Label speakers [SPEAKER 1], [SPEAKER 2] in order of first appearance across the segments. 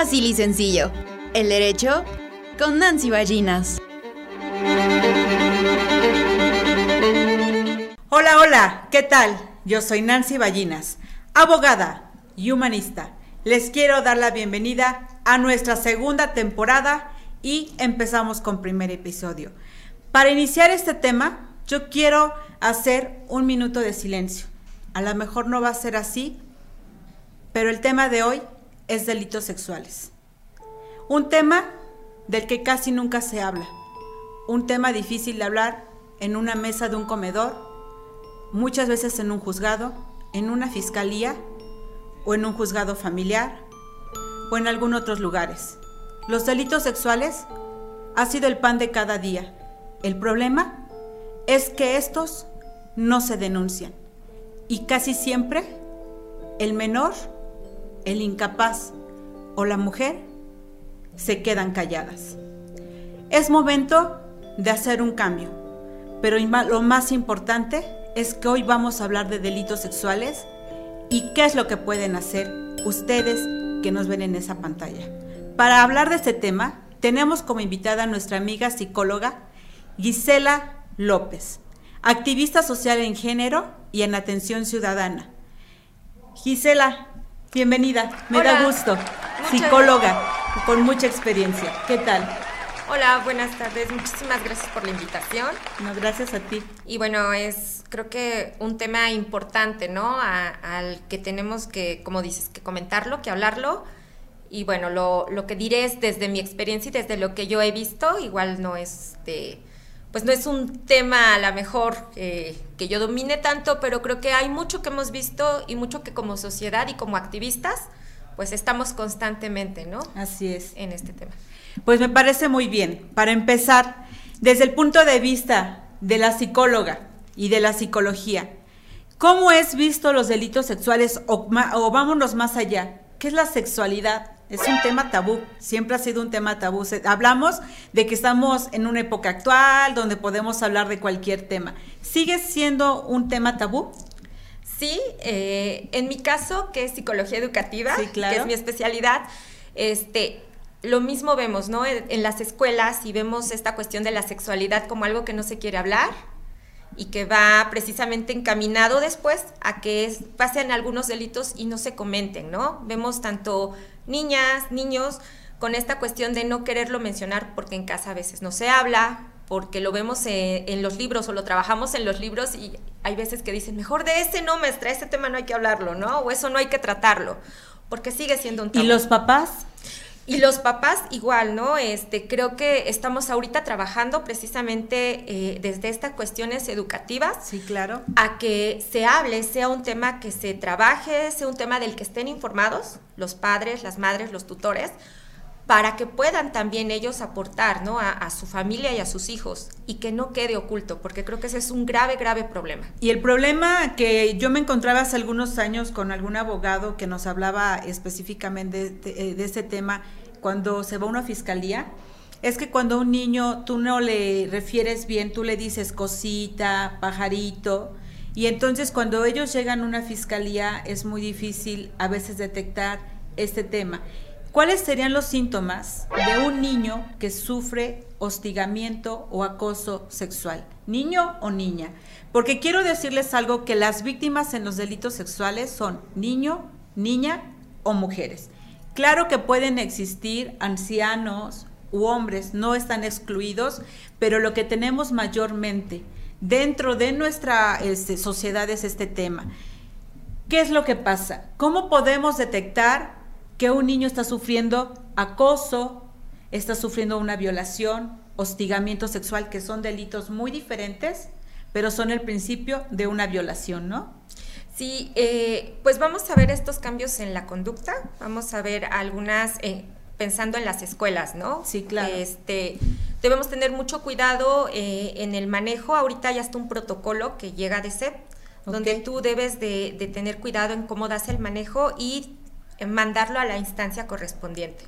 [SPEAKER 1] Fácil y sencillo. El derecho con Nancy Ballinas.
[SPEAKER 2] Hola, hola, ¿qué tal? Yo soy Nancy Ballinas, abogada y humanista. Les quiero dar la bienvenida a nuestra segunda temporada y empezamos con primer episodio. Para iniciar este tema, yo quiero hacer un minuto de silencio. A lo mejor no va a ser así, pero el tema de hoy es delitos sexuales. Un tema del que casi nunca se habla. Un tema difícil de hablar en una mesa de un comedor, muchas veces en un juzgado, en una fiscalía o en un juzgado familiar o en algunos otros lugares. Los delitos sexuales ha sido el pan de cada día. El problema es que estos no se denuncian y casi siempre el menor, el incapaz o la mujer se quedan calladas. Es momento de hacer un cambio, pero lo más importante es que hoy vamos a hablar de delitos sexuales y qué es lo que pueden hacer ustedes que nos ven en esa pantalla. Para hablar de este tema, tenemos como invitada a nuestra amiga psicóloga Gisela López, activista social en género y en atención ciudadana. Gisela, bienvenida, me da gusto. Psicóloga con mucha experiencia. ¿Qué tal?
[SPEAKER 3] Hola, buenas tardes. Muchísimas gracias por la invitación.
[SPEAKER 2] No, gracias a ti.
[SPEAKER 3] Y bueno, es creo que un tema importante, ¿no? al que tenemos que, como dices, que comentarlo, que hablarlo. Y bueno, lo, lo, que diré es desde mi experiencia y desde lo que yo he visto, igual no es de pues no es un tema a lo mejor eh, que yo domine tanto, pero creo que hay mucho que hemos visto y mucho que como sociedad y como activistas, pues estamos constantemente, ¿no?
[SPEAKER 2] Así es.
[SPEAKER 3] En este tema.
[SPEAKER 2] Pues me parece muy bien. Para empezar, desde el punto de vista de la psicóloga y de la psicología, ¿cómo es visto los delitos sexuales o, o vámonos más allá? ¿Qué es la sexualidad? Es un tema tabú, siempre ha sido un tema tabú. Hablamos de que estamos en una época actual donde podemos hablar de cualquier tema. ¿Sigue siendo un tema tabú?
[SPEAKER 3] Sí, eh, en mi caso, que es psicología educativa, que es mi especialidad, este, lo mismo vemos, ¿no? En, las escuelas y vemos esta cuestión de la sexualidad como algo que no se quiere hablar y que va precisamente encaminado después a que pasen algunos delitos y no se comenten, ¿no? Vemos tanto niñas, niños, con esta cuestión de no quererlo mencionar porque en casa a veces no se habla, porque lo vemos en, los libros o lo trabajamos en los libros y hay veces que dicen, mejor de ese no, maestra, ese tema no hay que hablarlo, ¿no? O eso no hay que tratarlo, porque sigue siendo un tema.
[SPEAKER 2] ¿Y los papás?
[SPEAKER 3] Y los papás igual, ¿no? Este, creo que estamos ahorita trabajando precisamente eh, desde estas cuestiones educativas.
[SPEAKER 2] Sí, claro.
[SPEAKER 3] A que se hable, sea un tema que se trabaje, sea un tema del que estén informados los padres, las madres, los tutores, para que puedan también ellos aportar ¿no? a, su familia y a sus hijos y que no quede oculto, porque creo que ese es un grave, grave problema.
[SPEAKER 2] Y el problema que yo me encontraba hace algunos años con algún abogado que nos hablaba específicamente de, de, de ese tema cuando se va a una fiscalía, es que cuando un niño tú no le refieres bien, tú le dices cosita, pajarito, y entonces cuando ellos llegan a una fiscalía es muy difícil a veces detectar este tema. ¿Cuáles serían los síntomas de un niño que sufre hostigamiento o acoso sexual? ¿Niño o niña? Porque quiero decirles algo que las víctimas en los delitos sexuales son niño, niña o mujeres. Claro que pueden existir ancianos u hombres, no están excluidos, pero lo que tenemos mayormente dentro de nuestra este, sociedad es este tema. ¿Qué es lo que pasa? ¿Cómo podemos detectar que un niño está sufriendo acoso, está sufriendo una violación, hostigamiento sexual, que son delitos muy diferentes, pero son el principio de una violación, ¿no?
[SPEAKER 3] Sí, eh, pues vamos a ver estos cambios en la conducta, vamos a ver algunas, eh, pensando en las escuelas, ¿no?
[SPEAKER 2] Sí, claro.
[SPEAKER 3] Este, debemos tener mucho cuidado eh, en el manejo, ahorita ya está un protocolo que llega de CEP, donde tú debes de, de, tener cuidado en cómo das el manejo y mandarlo a la instancia correspondiente.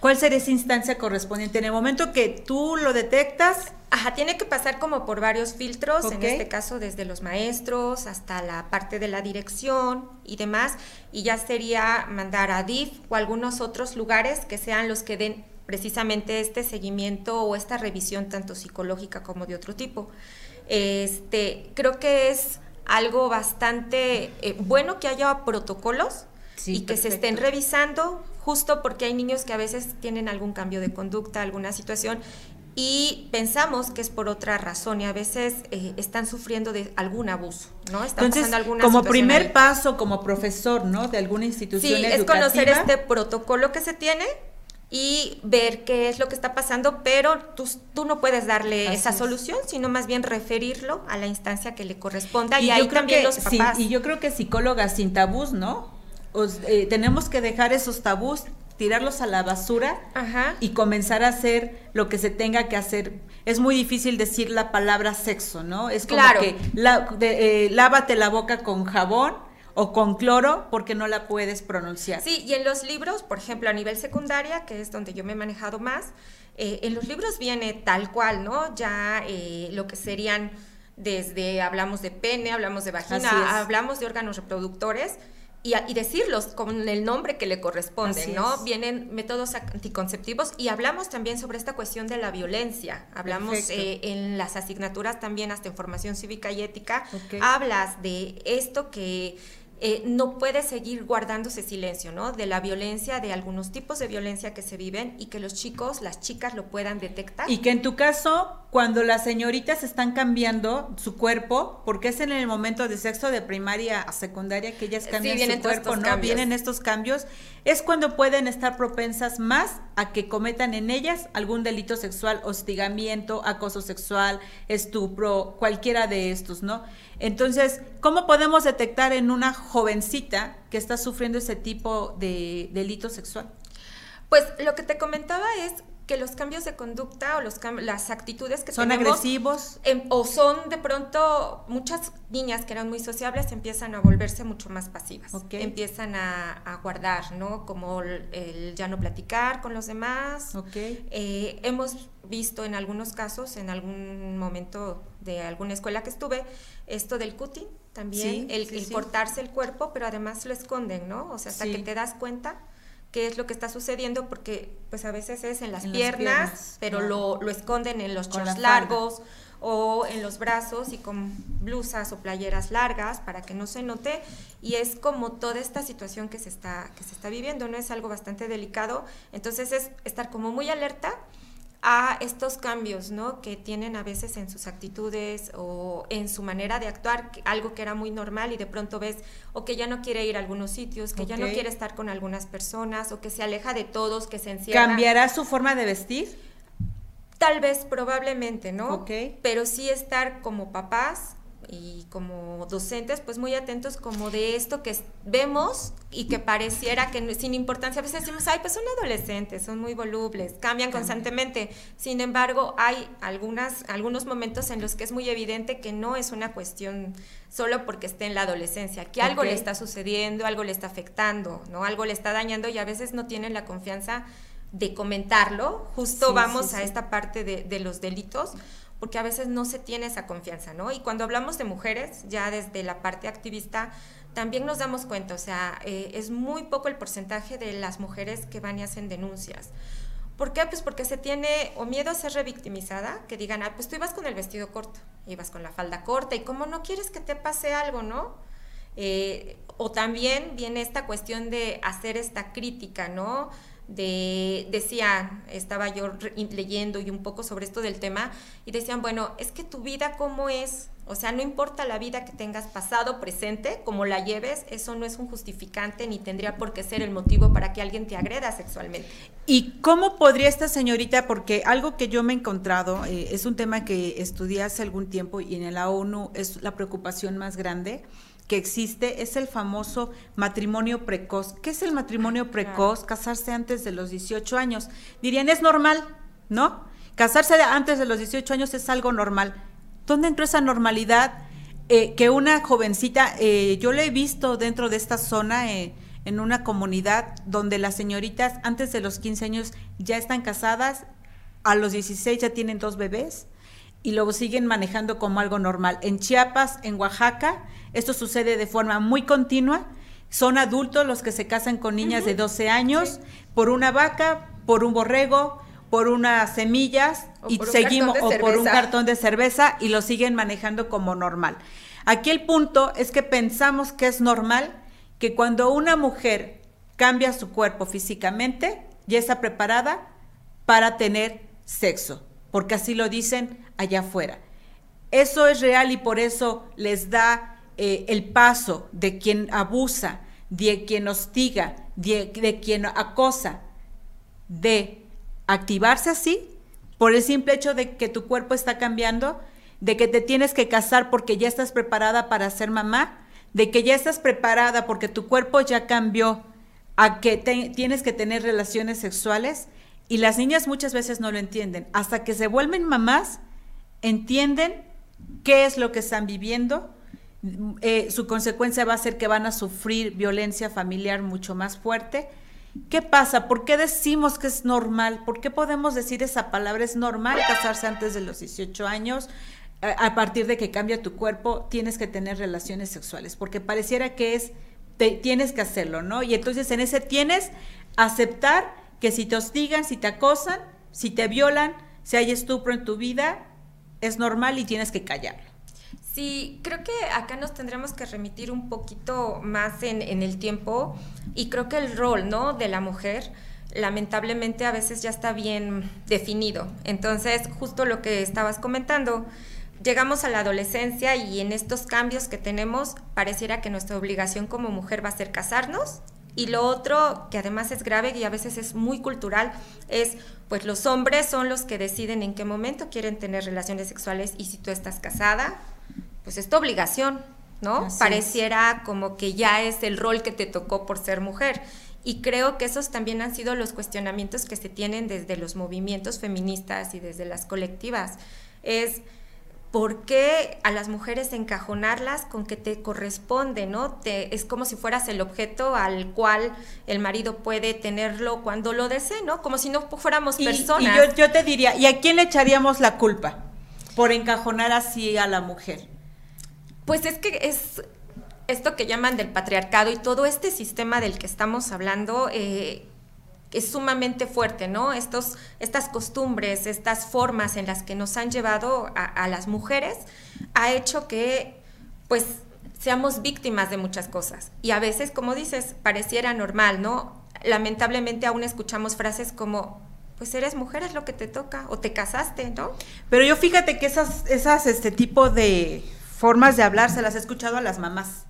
[SPEAKER 2] ¿Cuál sería esa instancia correspondiente? En el momento que tú lo detectas.
[SPEAKER 3] Ajá, tiene que pasar como por varios filtros, en este caso desde los maestros hasta la parte de la dirección y demás, y ya sería mandar a DIF o algunos otros lugares que sean los que den precisamente este seguimiento o esta revisión tanto psicológica como de otro tipo. Este, creo que es algo bastante eh, bueno que haya protocolos y que se estén revisando, justo porque hay niños que a veces tienen algún cambio de conducta, alguna situación, y pensamos que es por otra razón y a veces eh, están sufriendo de algún abuso, ¿no?
[SPEAKER 2] Están Entonces, alguna como primer paso, como profesor, ¿no? De alguna institución sí,
[SPEAKER 3] es conocer este protocolo que se tiene y ver qué es lo que está pasando, pero tú, tú no puedes darle esa solución, sino más bien referirlo a la instancia que le corresponda y, ahí también los papás.
[SPEAKER 2] y yo creo que psicólogas sin tabús, ¿no? Eh, tenemos que dejar esos tabús, tirarlos a la basura y comenzar a hacer lo que se tenga que hacer. Es muy difícil decir la palabra sexo, ¿no? Es como que eh, lávate la boca con jabón o con cloro porque no la puedes pronunciar.
[SPEAKER 3] Sí, y en los libros, por ejemplo, a nivel secundaria, que es donde yo me he manejado más, eh, en los libros viene tal cual, ¿no? Ya eh, lo que serían desde, hablamos de pene, hablamos de vagina, hablamos de órganos reproductores. Y, y, decirlos con el nombre que le corresponde, ¿no? Vienen métodos anticonceptivos y hablamos también sobre esta cuestión de la violencia. Hablamos eh, en las asignaturas también hasta en formación cívica y ética. Hablas de esto que eh, no puede seguir guardándose silencio, ¿no? De la violencia, de algunos tipos de violencia que se viven y que los chicos, las chicas lo puedan detectar.
[SPEAKER 2] Y que en tu caso, cuando las señoritas están cambiando su cuerpo, porque es en el momento de sexo de primaria a secundaria que ellas cambian su cuerpo, ¿no? Vienen estos cambios, es cuando pueden estar propensas más a que cometan en ellas algún delito sexual, hostigamiento, acoso sexual, estupro, cualquiera de estos, ¿no? Entonces, ¿cómo podemos detectar en una jovencita que está sufriendo ese tipo de delito sexual?
[SPEAKER 3] Pues lo que te comentaba es que los cambios de conducta o los las actitudes que
[SPEAKER 2] son agresivos.
[SPEAKER 3] em, o son de pronto muchas niñas que eran muy sociables empiezan a volverse mucho más pasivas. Empiezan a, guardar no como el, ya no platicar con los demás. Eh, hemos visto en algunos casos en algún momento de alguna escuela que estuve esto del cutting también el, cortarse el cuerpo pero además lo esconden no o sea hasta que te das cuenta qué es lo que está sucediendo, porque pues a veces es en las, piernas, pero lo, esconden en los shorts largos o en los brazos y con blusas o playeras largas para que no se note. Y es como toda esta situación que se está que se está viviendo no es algo bastante delicado. Entonces es estar como muy alerta a estos cambios, ¿no? Que tienen a veces en sus actitudes o en su manera de actuar, algo que era muy normal y de pronto ves o que ya no quiere ir a algunos sitios, que ya no quiere estar con algunas personas o que se aleja de todos, que se encierra.
[SPEAKER 2] ¿Cambiará su forma de vestir?
[SPEAKER 3] Tal vez, probablemente, ¿no? Ok. Pero sí estar como papás, y como docentes, pues muy atentos como de esto que vemos y que pareciera que sin importancia, a veces decimos, ay, pues son adolescentes, son muy volubles, cambian constantemente. Sin embargo, hay algunas, algunos momentos en los que es muy evidente que no es una cuestión solo porque esté en la adolescencia, que algo le está sucediendo, algo le está afectando, ¿no? Algo le está dañando y a veces no tienen la confianza de comentarlo. Justo vamos a esta parte de, de los delitos porque a veces no se tiene esa confianza, ¿no? Y cuando hablamos de mujeres, ya desde la parte activista, también nos damos cuenta, o sea, eh, es muy poco el porcentaje de las mujeres que van y hacen denuncias. ¿Por qué? Pues porque se tiene o miedo a ser revictimizada, que digan, ah, pues tú ibas con el vestido corto, ibas con la falda corta, y cómo no quieres que te pase algo, ¿no? Eh, o también viene esta cuestión de hacer esta crítica, ¿no? De, decía, estaba yo leyendo y un poco sobre esto del tema, y decían, bueno, es que tu vida cómo es, o sea, no importa la vida que tengas pasado, presente, como la lleves, eso no es un justificante ni tendría por qué ser el motivo para que alguien te agreda sexualmente.
[SPEAKER 2] ¿Y cómo podría esta señorita, porque algo que yo me he encontrado, eh, es un tema que estudié hace algún tiempo y en la ONU es la preocupación más grande, que existe es el famoso matrimonio precoz. ¿Qué es el matrimonio precoz? Casarse antes de los 18 años. Dirían, es normal, ¿no? Casarse antes de los 18 años es algo normal. ¿Dónde entró esa normalidad? Eh, que una jovencita, eh, yo lo he visto dentro de esta zona, eh, en una comunidad donde las señoritas antes de los 15 años ya están casadas, a los 16 ya tienen dos bebés y lo siguen manejando como algo normal. En Chiapas, en Oaxaca, esto sucede de forma muy continua. Son adultos los que se casan con niñas de 12 años por una vaca, por un borrego, por unas semillas y seguimos o por un cartón de cerveza y lo siguen manejando como normal. Aquí el punto es que pensamos que es normal que cuando una mujer cambia su cuerpo físicamente, ya está preparada para tener sexo, porque así lo dicen allá afuera. Eso es real y por eso les da eh, el paso de quien abusa, de quien hostiga, de quien acosa, de activarse así por el simple hecho de que tu cuerpo está cambiando, de que te tienes que casar porque ya estás preparada para ser mamá, de que ya estás preparada porque tu cuerpo ya cambió a que tienes que tener relaciones sexuales y las niñas muchas veces no lo entienden. Hasta que se vuelven mamás, entienden qué es lo que están viviendo. Eh, su consecuencia va a ser que van a sufrir violencia familiar mucho más fuerte ¿Qué pasa? ¿Por qué decimos que es normal? ¿Por qué podemos decir esa palabra? Es normal casarse antes de los 18 años. A partir de que cambia tu cuerpo, tienes que tener relaciones sexuales, porque pareciera que es, tienes que hacerlo, ¿no? Y entonces en ese tienes aceptar que si te hostigan, si te acosan, si te violan, si hay estupro en tu vida, es normal y tienes que callarlo.
[SPEAKER 3] Sí, creo que acá nos tendremos que remitir un poquito más en, el tiempo y creo que el rol, ¿no? De la mujer lamentablemente a veces ya está bien definido. Entonces, justo lo que estabas comentando, llegamos a la adolescencia y en estos cambios que tenemos, pareciera que nuestra obligación como mujer va a ser casarnos. Y lo otro, que además es grave y a veces es muy cultural, es pues los hombres son los que deciden en qué momento quieren tener relaciones sexuales y si tú estás casada, pues es tu obligación, ¿no? Pareciera como que ya es el rol que te tocó por ser mujer. Y creo que esos también han sido los cuestionamientos que se tienen desde los movimientos feministas y desde las colectivas. Es ¿por qué a las mujeres encajonarlas con que te corresponde, ¿no? Te, es como si fueras el objeto al cual el marido puede tenerlo cuando lo desee, ¿no? Como si no fuéramos personas.
[SPEAKER 2] Y yo, yo te diría, ¿y a quién le echaríamos la culpa por encajonar así a la mujer?
[SPEAKER 3] Pues es que es esto que llaman del patriarcado y todo este sistema del que estamos hablando eh, es sumamente fuerte, ¿no? Estos, estas costumbres, estas formas en las que nos han llevado a, las mujeres ha hecho que, pues, seamos víctimas de muchas cosas. Y a veces, como dices, pareciera normal, ¿no? Lamentablemente aún escuchamos frases como, pues eres mujer, es lo que te toca, o te casaste, ¿no?
[SPEAKER 2] Pero yo fíjate que esas, esas, este tipo de formas de hablar se las he escuchado a las mamás.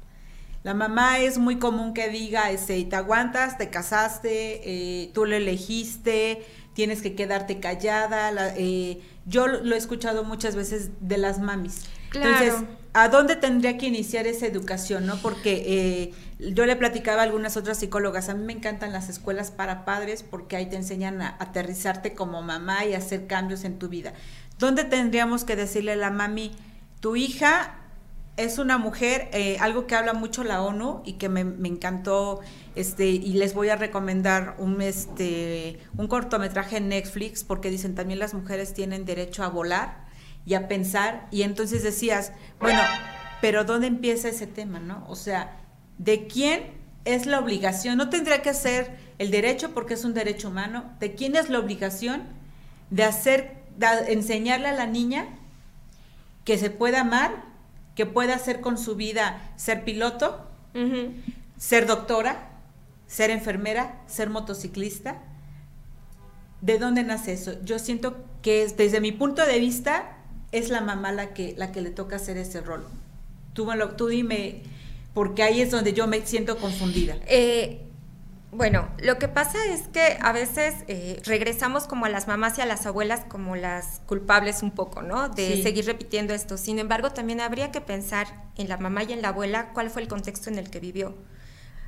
[SPEAKER 2] La mamá es muy común que diga, este, te aguantas, te casaste, eh, tú lo elegiste, tienes que quedarte callada. Eh, yo lo he escuchado muchas veces de las mamis. Entonces, ¿a dónde tendría que iniciar esa educación? no Porque eh, yo le platicaba a algunas otras psicólogas, a mí me encantan las escuelas para padres porque ahí te enseñan a aterrizarte como mamá y hacer cambios en tu vida. ¿Dónde tendríamos que decirle a la mami, tu hija es una mujer, eh, algo que habla mucho la ONU y que me, encantó, este, y les voy a recomendar un, este, un cortometraje en Netflix, porque dicen también las mujeres tienen derecho a volar y a pensar, y entonces decías, bueno, pero ¿dónde empieza ese tema, no? O sea, ¿de quién es la obligación? No tendría que ser el derecho porque es un derecho humano, ¿de quién es la obligación de hacer, de enseñarle a la niña que se puede amar que pueda hacer con su vida ser piloto, ser doctora, ser enfermera, ser motociclista. ¿De dónde nace eso? Yo siento que desde mi punto de vista es la mamá la que, la que le toca hacer ese rol. Tú, tú dime, porque ahí es donde yo me siento confundida.
[SPEAKER 3] Eh, bueno, lo que pasa es que a veces eh, regresamos como a las mamás y a las abuelas como las culpables un poco, ¿no? De seguir repitiendo esto. Sin embargo, también habría que pensar en la mamá y en la abuela cuál fue el contexto en el que vivió.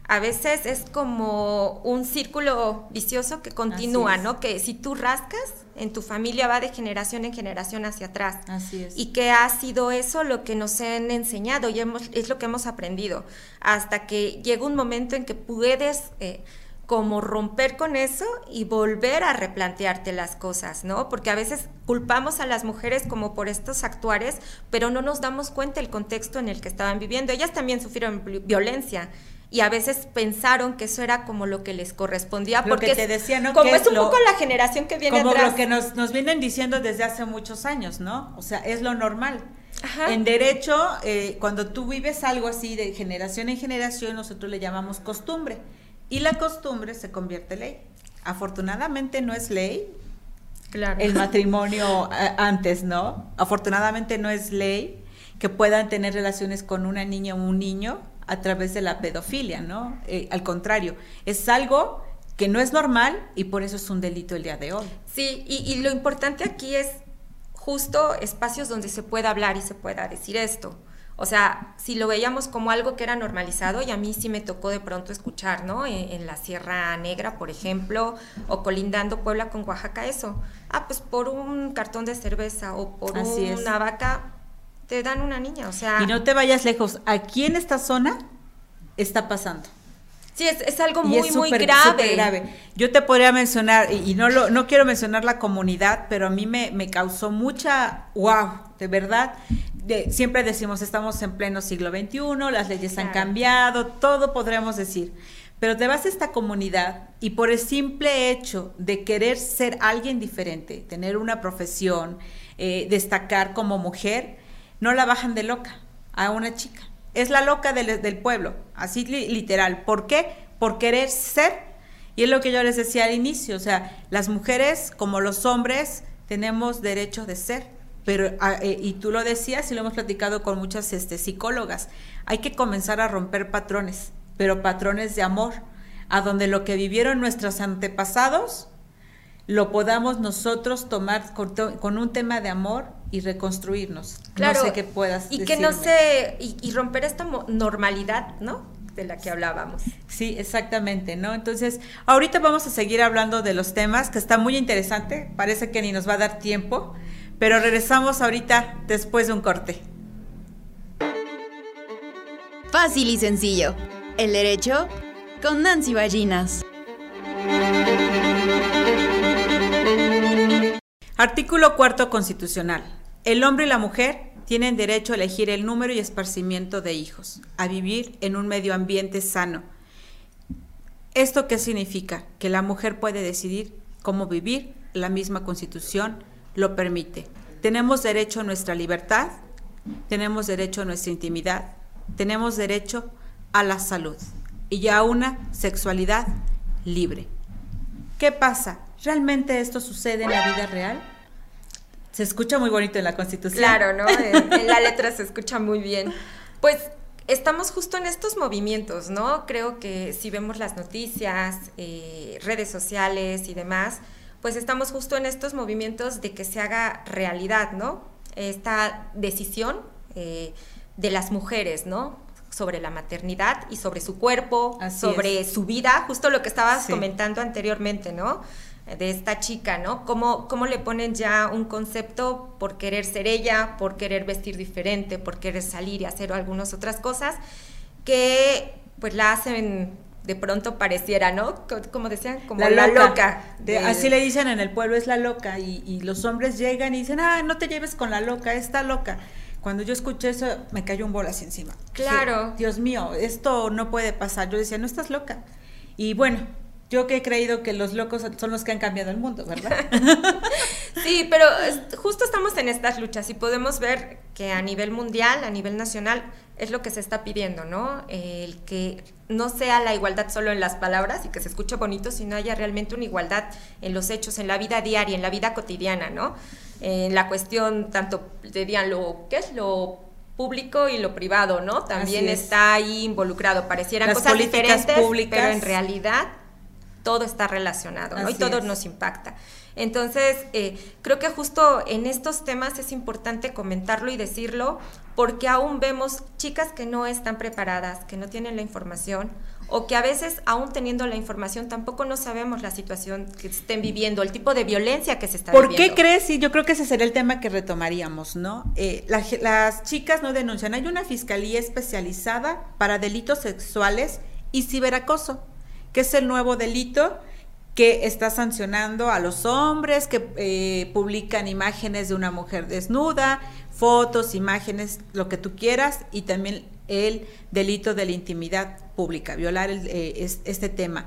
[SPEAKER 3] A veces es como un círculo vicioso que continúa, ¿no? Que si tú rascas, en tu familia va de generación en generación hacia atrás.
[SPEAKER 2] Así es.
[SPEAKER 3] Y que ha sido eso lo que nos han enseñado y hemos, es lo que hemos aprendido. Hasta que llega un momento en que puedes eh, como romper con eso y volver a replantearte las cosas, ¿no? Porque a veces culpamos a las mujeres como por estos actuares, pero no nos damos cuenta el contexto en el que estaban viviendo. Ellas también sufrieron violencia y a veces pensaron que eso era como lo que les correspondía porque
[SPEAKER 2] te decía, ¿no?
[SPEAKER 3] como es un poco la generación que viene
[SPEAKER 2] como
[SPEAKER 3] lo
[SPEAKER 2] que nos, nos vienen diciendo desde hace muchos años, ¿no? O sea, es lo normal. En derecho, eh, cuando tú vives algo así de generación en generación, nosotros le llamamos costumbre. Y la costumbre se convierte en ley. Afortunadamente no es ley. Claro. El matrimonio eh, antes, ¿no? Afortunadamente no es ley que puedan tener relaciones con una niña o un niño a través de la pedofilia, ¿no? Eh, al contrario, es algo que no es normal y por eso es un delito el día de hoy.
[SPEAKER 3] Sí, y, lo importante aquí es justo espacios donde se pueda hablar y se pueda decir esto. O sea, si lo veíamos como algo que era normalizado, y a mí sí me tocó de pronto escuchar, ¿no? En, la Sierra Negra, por ejemplo, o colindando Puebla con Oaxaca, eso. Ah, pues por un cartón de cerveza o por una vaca, te dan una niña, o sea...
[SPEAKER 2] Y no te vayas lejos, aquí en esta zona está pasando.
[SPEAKER 3] Sí, es, algo muy, muy grave. grave.
[SPEAKER 2] Yo te podría mencionar, y, no, lo, no quiero mencionar la comunidad, pero a mí me, me causó mucha, wow, de verdad. De, siempre decimos, estamos en pleno siglo XXI, las leyes han cambiado, todo podríamos decir. Pero te vas a esta comunidad y por el simple hecho de querer ser alguien diferente, tener una profesión, eh, destacar como mujer, no la bajan de loca a una chica. Es la loca del, del pueblo, así literal. ¿Por qué? Por querer ser. Y es lo que yo les decía al inicio, o sea, las mujeres como los hombres tenemos derecho de ser. Pero, ah, eh, y tú lo decías y lo hemos platicado con muchas este, psicólogas, hay que comenzar a romper patrones, pero patrones de amor, a donde lo que vivieron nuestros antepasados lo podamos nosotros tomar con, un tema de amor y reconstruirnos.
[SPEAKER 3] Claro.
[SPEAKER 2] No sé qué puedas
[SPEAKER 3] Y que no sé, y, romper esta normalidad, ¿no? De la que hablábamos.
[SPEAKER 2] Sí, exactamente, ¿no? Entonces, ahorita vamos a seguir hablando de los temas, que está muy interesante, parece que ni nos va a dar tiempo, pero regresamos ahorita después de un corte.
[SPEAKER 1] Fácil y sencillo. El derecho con Nancy Ballinas.
[SPEAKER 2] Artículo cuarto constitucional. El hombre y la mujer tienen derecho a elegir el número y esparcimiento de hijos, a vivir en un medio ambiente sano. ¿Esto qué significa? Que la mujer puede decidir cómo vivir, la misma constitución lo permite. Tenemos derecho a nuestra libertad, tenemos derecho a nuestra intimidad, tenemos derecho a la salud y a una sexualidad libre. ¿Qué pasa? ¿Realmente esto sucede en la vida real? Se escucha muy bonito en la Constitución.
[SPEAKER 3] Claro, ¿no? En, la letra se escucha muy bien. Pues estamos justo en estos movimientos, ¿no? Creo que si vemos las noticias, eh, redes sociales y demás, pues estamos justo en estos movimientos de que se haga realidad, ¿no? Esta decisión eh, de las mujeres, ¿no? Sobre la maternidad y sobre su cuerpo, sobre su vida, justo lo que estabas comentando anteriormente, ¿no? De esta chica, ¿no? ¿Cómo, ¿Cómo le ponen ya un concepto por querer ser ella, por querer vestir diferente, por querer salir y hacer algunas otras cosas que pues la hacen de pronto pareciera, ¿no? Como decían, como la, loca.
[SPEAKER 2] así le dicen en el pueblo, es la loca. Y, los hombres llegan y dicen, ah, no te lleves con la loca, está loca. Cuando yo escuché eso, me cayó un bol así encima.
[SPEAKER 3] Claro.
[SPEAKER 2] Dios mío, esto no puede pasar. Yo decía, no estás loca. Y bueno, yo que he creído que los locos son los que han cambiado el mundo, ¿verdad?
[SPEAKER 3] sí, pero justo estamos en estas luchas y podemos ver que a nivel mundial, a nivel nacional, es lo que se está pidiendo, ¿no? El que no sea la igualdad solo en las palabras y que se escuche bonito, sino haya realmente una igualdad en los hechos, en la vida diaria, en la vida cotidiana, ¿no? En la cuestión tanto, dirían, lo que es lo público y lo privado, ¿no? También está ahí involucrado. Parecieran cosas diferentes, públicas. pero en realidad todo está relacionado ¿no? y todo nos impacta. Entonces, eh, creo que justo en estos temas es importante comentarlo y decirlo porque aún vemos chicas que no están preparadas, que no tienen la información o que a veces, aún teniendo la información, tampoco no sabemos la situación que estén viviendo, el tipo de violencia que se está
[SPEAKER 2] viviendo.
[SPEAKER 3] ¿Por
[SPEAKER 2] qué crees? Y yo creo que ese sería el tema que retomaríamos, ¿no? Eh, las chicas no denuncian. Hay una fiscalía especializada para delitos sexuales y ciberacoso, que es el nuevo delito que está sancionando a los hombres que eh, publican imágenes de una mujer desnuda, fotos, imágenes, lo que tú quieras, y también el delito de la intimidad pública, violar eh, este tema.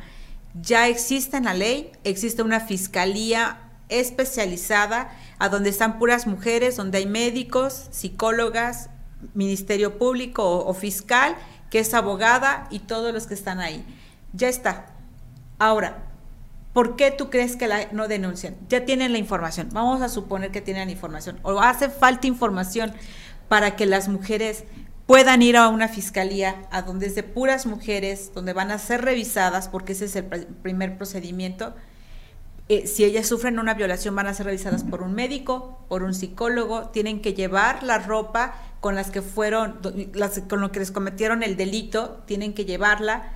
[SPEAKER 2] Ya existe en la ley, existe una fiscalía especializada a donde están puras mujeres, donde hay médicos, psicólogas, ministerio público o fiscal, que es abogada y todos los que están ahí. Ya está. Ahora, ¿Por qué tú crees que la no denuncian? Ya tienen la información. Vamos a suponer que tienen información. O hace falta información para que las mujeres puedan ir a una fiscalía a donde es de puras mujeres, donde van a ser revisadas, porque ese es el primer procedimiento. Eh, si ellas sufren una violación, van a ser revisadas por un médico, por un psicólogo, tienen que llevar la ropa con las que fueron, las, con lo que les cometieron el delito, tienen que llevarla.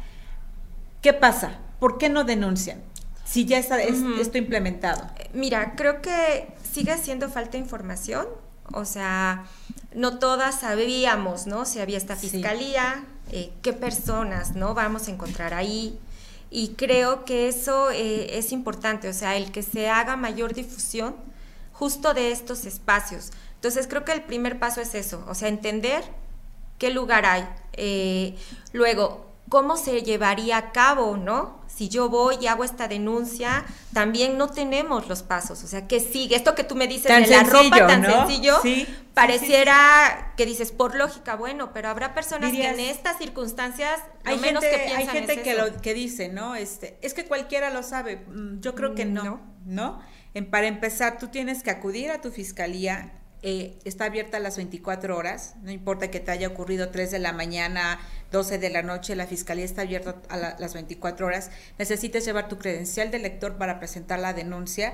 [SPEAKER 2] ¿Qué pasa? ¿Por qué no denuncian? si ya está esto implementado?
[SPEAKER 3] Mira, creo que sigue haciendo falta información. O sea, no todas sabíamos, ¿no? Si había esta fiscalía, eh, qué personas, ¿no? Vamos a encontrar ahí. Y creo que eso eh, es importante, o sea, el que se haga mayor difusión justo de estos espacios. Entonces, creo que el primer paso es eso, o sea, entender qué lugar hay. Eh, luego, cómo se llevaría a cabo, ¿no? si yo voy y hago esta denuncia, también no tenemos los pasos. O sea, que sigue. Esto que tú me dices de la ropa tan sencillo, pareciera que dices, por lógica, bueno, pero habrá personas que en estas circunstancias,
[SPEAKER 2] hay menos que piensan Hay gente que, lo, que dice, ¿no? Este, es que cualquiera lo sabe. Mm, yo creo que no, ¿no? ¿no? En, para empezar, tú tienes que acudir a tu fiscalía eh, está abierta a las 24 horas, no importa que te haya ocurrido 3 de la mañana, 12 de la noche, la fiscalía está abierta a las 24 horas. Necesitas llevar tu credencial de lector para presentar la denuncia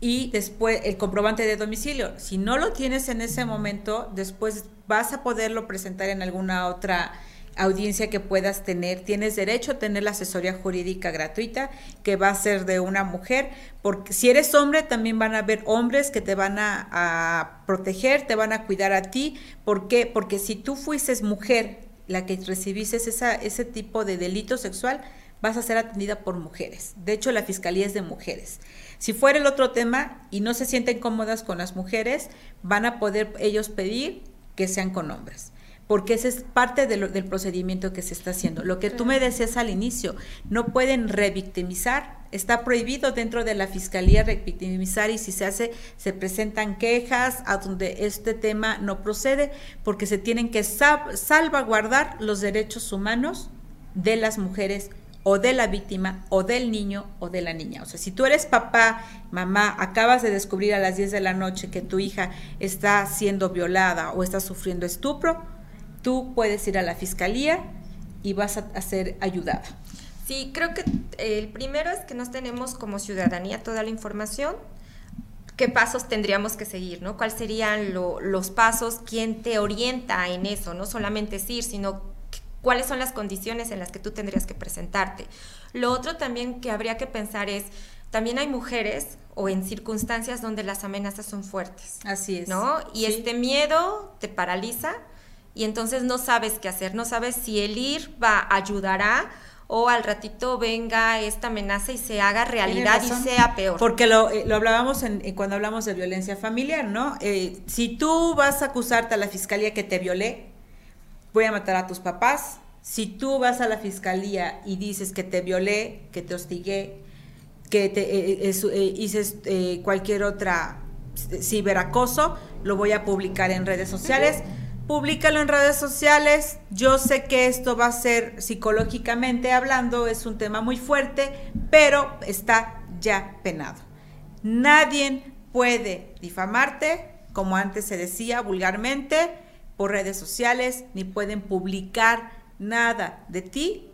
[SPEAKER 2] y después el comprobante de domicilio. Si no lo tienes en ese momento, después vas a poderlo presentar en alguna otra audiencia que puedas tener. Tienes derecho a tener la asesoría jurídica gratuita que va a ser de una mujer, porque si eres hombre también van a haber hombres que te van a, proteger, te van a cuidar a ti. ¿Por qué? Porque si tú fuises mujer la que recibiste esa, ese tipo de delito sexual, vas a ser atendida por mujeres. De hecho, la fiscalía es de mujeres. Si fuera el otro tema y no se sienten cómodas con las mujeres, van a poder ellos pedir que sean con hombres porque ese es parte del procedimiento que se está haciendo. Lo que tú me decías al inicio, no pueden revictimizar, está prohibido dentro de la fiscalía revictimizar y si se hace, se presentan quejas a donde este tema no procede, porque se tienen que salvaguardar los derechos humanos de las mujeres o de la víctima o del niño o de la niña. O sea, si tú eres papá, mamá, acabas de descubrir a las 10 de la noche que tu hija está siendo violada o está sufriendo estupro, tú puedes ir a la fiscalía y vas a, ser ayudada.
[SPEAKER 3] Sí, creo que el primero es que nos tenemos como ciudadanía toda la información. ¿Qué pasos tendríamos que seguir? ¿no? ¿Cuáles serían los pasos? ¿Quién te orienta en eso? No solamente es ir, sino cuáles son las condiciones en las que tú tendrías que presentarte. Lo otro también que habría que pensar es, también hay mujeres o en circunstancias donde las amenazas son fuertes.
[SPEAKER 2] Así es.
[SPEAKER 3] ¿No? Y este miedo te paraliza y entonces no sabes qué hacer, no sabes si el ir va ayudará o al ratito venga esta amenaza y se haga realidad y sea peor.
[SPEAKER 2] Porque lo, eh, lo hablábamos en, cuando hablamos de violencia familiar, ¿no? Eh, si tú vas a acusarte a la fiscalía que te violé, voy a matar a tus papás. Si tú vas a la fiscalía y dices que te violé, que te hostigué, que te eh, hice cualquier otra ciberacoso, lo voy a publicar en redes sociales públicalo en redes sociales. Yo sé que esto va a ser psicológicamente hablando, es un tema muy fuerte, pero está ya penado. Nadie puede difamarte, como antes se decía vulgarmente, por redes sociales, ni pueden publicar nada de ti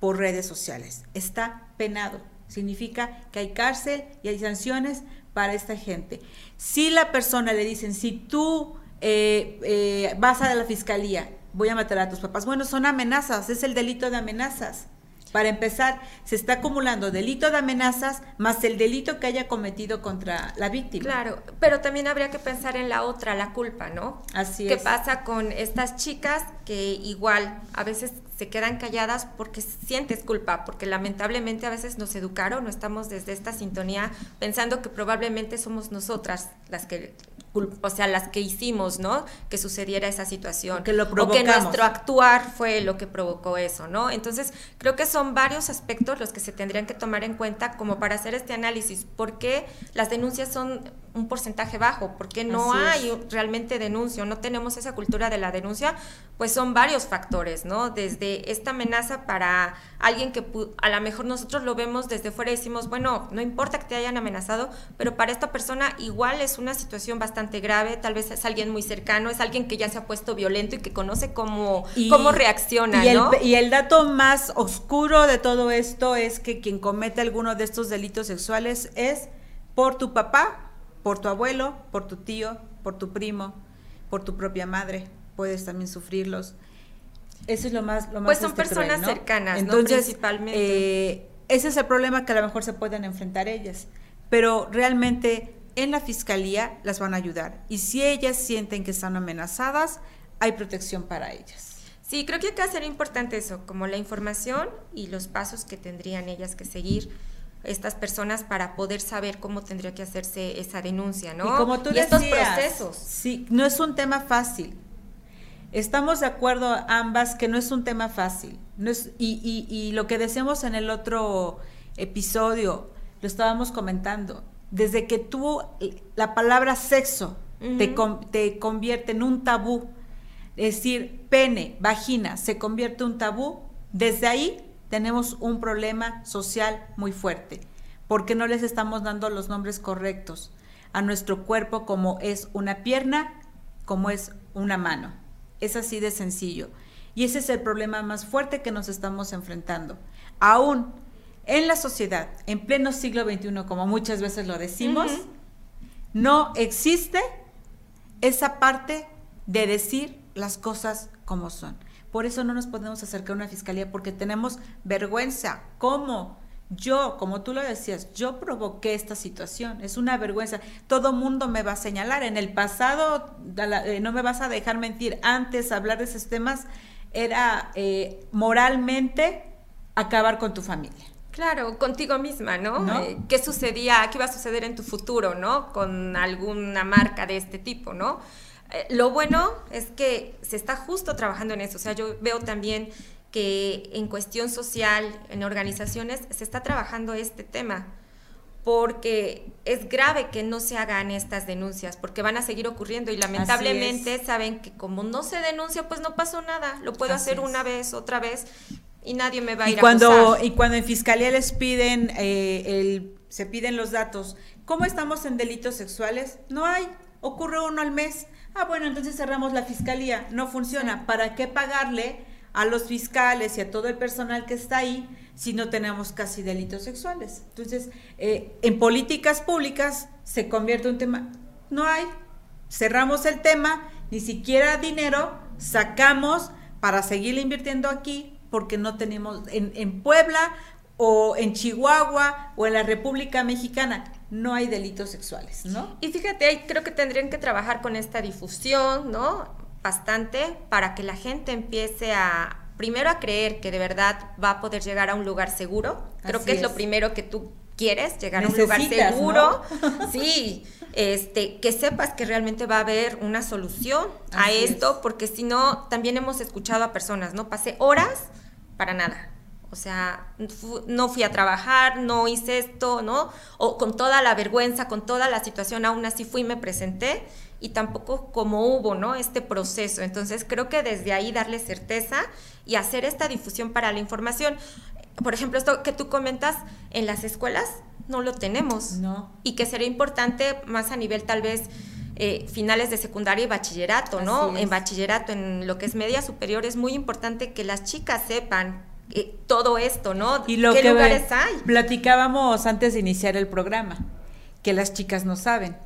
[SPEAKER 2] por redes sociales. Está penado. Significa que hay cárcel y hay sanciones para esta gente. Si la persona le dicen, si tú eh, eh, vas a la fiscalía, voy a matar a tus papás. Bueno, son amenazas, es el delito de amenazas. Para empezar, se está acumulando delito de amenazas más el delito que haya cometido contra la víctima.
[SPEAKER 3] Claro, pero también habría que pensar en la otra, la culpa, ¿no?
[SPEAKER 2] Así
[SPEAKER 3] es. ¿Qué pasa con estas chicas que igual a veces se quedan calladas porque sientes culpa, porque lamentablemente a veces nos educaron, no estamos desde esta sintonía pensando que probablemente somos nosotras las que o sea, las que hicimos, ¿no? Que sucediera esa situación.
[SPEAKER 2] Que lo
[SPEAKER 3] o que nuestro actuar fue lo que provocó eso, ¿no? Entonces, creo que son varios aspectos los que se tendrían que tomar en cuenta como para hacer este análisis. ¿Por qué las denuncias son un porcentaje bajo? ¿Por qué no hay realmente denuncia? ¿No tenemos esa cultura de la denuncia? Pues son varios factores, ¿no? Desde esta amenaza para alguien que a lo mejor nosotros lo vemos desde fuera y decimos, bueno, no importa que te hayan amenazado, pero para esta persona igual es una situación bastante grave, tal vez es alguien muy cercano, es alguien que ya se ha puesto violento y que conoce cómo, cómo reacciona.
[SPEAKER 2] Y el, y el dato más oscuro de todo esto es que quien comete alguno de estos delitos sexuales es por tu papá, por tu abuelo, por tu tío, por tu primo, por tu propia madre. Puedes también sufrirlos. Eso es lo más, lo más
[SPEAKER 3] Pues son este, personas cercanas, Entonces, Principalmente.
[SPEAKER 2] Eh, ese es el problema que a lo mejor se pueden enfrentar ellas. Pero realmente en la fiscalía las van a ayudar. Y si ellas sienten que están amenazadas, hay protección para ellas.
[SPEAKER 3] Sí, creo que acá sería importante eso, como la información y los pasos que tendrían ellas que seguir estas personas para poder saber cómo tendría que hacerse esa denuncia, ¿no?
[SPEAKER 2] Y como tú estos procesos. Sí, no es un tema fácil. Estamos de acuerdo ambas que no es un tema fácil. No es, y, y, lo que decíamos en el otro episodio, lo estábamos comentando, desde que tú la palabra sexo te, te convierte en un tabú, es decir, pene, vagina, se convierte en un tabú, desde ahí tenemos un problema social muy fuerte, porque no les estamos dando los nombres correctos a nuestro cuerpo como es una pierna, como es una mano. Es así de sencillo. Y ese es el problema más fuerte que nos estamos enfrentando. Aún en la sociedad, en pleno siglo XXI, como muchas veces lo decimos, no existe esa parte de decir las cosas como son. Por eso no nos podemos acercar a una fiscalía porque tenemos vergüenza. ¿Cómo? yo, como tú lo decías, yo provoqué esta situación, es una vergüenza, todo mundo me va a señalar, en el pasado, eh, no me vas a dejar mentir, antes hablar de esos temas era eh, moralmente acabar con tu familia.
[SPEAKER 3] Claro, contigo misma, ¿no? Eh, ¿Qué sucedía, qué iba a suceder en tu futuro, ¿no? Con alguna marca de este tipo, ¿no? Lo bueno es que se está justo trabajando en eso, o sea, yo veo también que en cuestión social, en organizaciones, se está trabajando este tema, porque es grave que no se hagan estas denuncias, porque van a seguir ocurriendo y lamentablemente saben que como no se denuncia, pues no pasó nada, lo puedo hacer una vez, otra vez, y nadie me va a ir
[SPEAKER 2] cuando,
[SPEAKER 3] a
[SPEAKER 2] Y cuando en fiscalía les piden, eh, el, se piden los datos, ¿cómo estamos en delitos sexuales? No hay, ocurre uno al mes. Ah, bueno, entonces cerramos la fiscalía, no funciona. ¿Para qué pagarle? a los fiscales y a todo el personal que está ahí si no tenemos casi delitos sexuales. Entonces, eh, en políticas públicas se convierte un tema, no hay, cerramos el tema, ni siquiera dinero sacamos para seguir invirtiendo aquí porque no tenemos en, en Puebla o en Chihuahua o en la República Mexicana no hay delitos sexuales, ¿no?
[SPEAKER 3] Y fíjate, ahí creo que tendrían que trabajar con esta difusión, ¿no? bastante para que la gente empiece a, primero a creer que de verdad va a poder llegar a un lugar seguro. Creo que es. lo primero que tú quieres, llegar a un lugar seguro. Sí, este, que sepas que realmente va a haber una solución a esto, porque si no, también hemos escuchado a personas, ¿no? Pasé horas para nada. O sea, no fui a trabajar, no hice esto, ¿no? O con toda la vergüenza, con toda la situación, aún así fui y me presenté y tampoco como hubo, ¿no? Este proceso. Entonces, creo que desde ahí darle certeza y hacer esta difusión para la información. Por ejemplo, esto que tú comentas, en las escuelas no lo tenemos.
[SPEAKER 2] No.
[SPEAKER 3] Y que sería importante más a nivel tal vez eh, finales de secundaria y bachillerato, ¿no? En bachillerato, en lo que es media superior, es muy importante que las chicas sepan eh, todo esto, ¿no?
[SPEAKER 2] Y lo ¿Qué que lugares hay? Platicábamos antes de iniciar el programa, que las chicas no saben.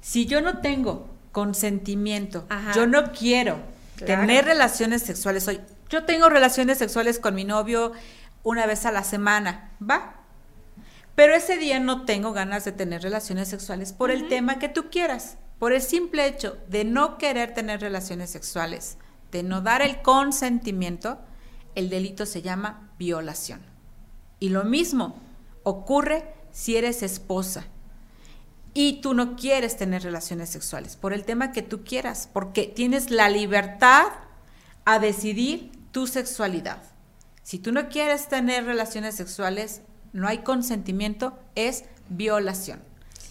[SPEAKER 2] Si yo no tengo consentimiento, yo no quiero tener relaciones sexuales hoy, yo tengo relaciones sexuales con mi novio una vez a la semana, ¿va? Pero ese día no tengo ganas de tener relaciones sexuales por el tema que tú quieras, por el simple hecho de no querer tener relaciones sexuales, de no dar el consentimiento, el delito se llama violación. Y lo mismo ocurre si eres esposa y tú no quieres tener relaciones sexuales por el tema que tú quieras, porque tienes la libertad a decidir tu sexualidad. Si tú no quieres tener relaciones sexuales, no hay consentimiento, es violación.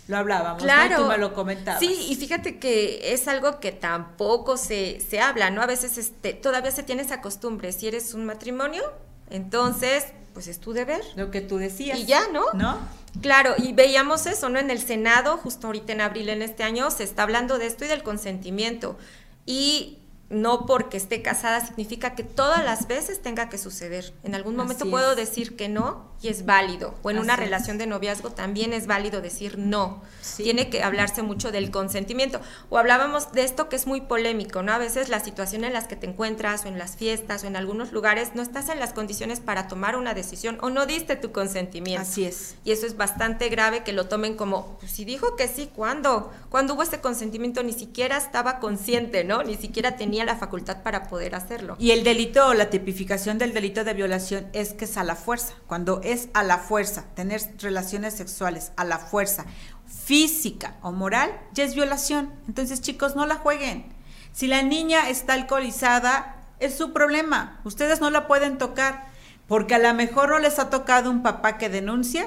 [SPEAKER 2] Lo hablábamos, claro. tú me lo comentabas.
[SPEAKER 3] Sí, y fíjate que es algo que tampoco se, se habla, ¿no? A veces este, todavía se tiene esa costumbre. Si eres un matrimonio, entonces, pues es tu deber.
[SPEAKER 2] Lo que tú decías.
[SPEAKER 3] Y ya, ¿no? ¿No? Claro, y veíamos eso, ¿no? En el Senado, justo ahorita en abril en este año, se está hablando de esto y del consentimiento. Y no porque esté casada significa que todas las veces tenga que suceder. En algún momento puedo decir que no y es válido. O en una relación de noviazgo también es válido decir no. Tiene que hablarse mucho del consentimiento. O hablábamos de esto que es muy polémico, ¿no? A veces la situación en las que te encuentras o en las fiestas o en algunos lugares no estás en las condiciones para tomar una decisión o no diste tu consentimiento.
[SPEAKER 2] Así es.
[SPEAKER 3] Y eso es bastante grave que lo tomen como, pues, si dijo que sí, ¿cuándo? Cuando hubo ese consentimiento ni siquiera estaba consciente, ¿no? Ni siquiera tenía la facultad para poder hacerlo.
[SPEAKER 2] Y el delito o la tipificación del delito de violación es que es a la fuerza. Cuando es a la fuerza, tener relaciones sexuales a la fuerza, física o moral, ya es violación. Entonces, chicos, no la jueguen. Si la niña está alcoholizada, es su problema. Ustedes no la pueden tocar porque a lo mejor no les ha tocado un papá que denuncia,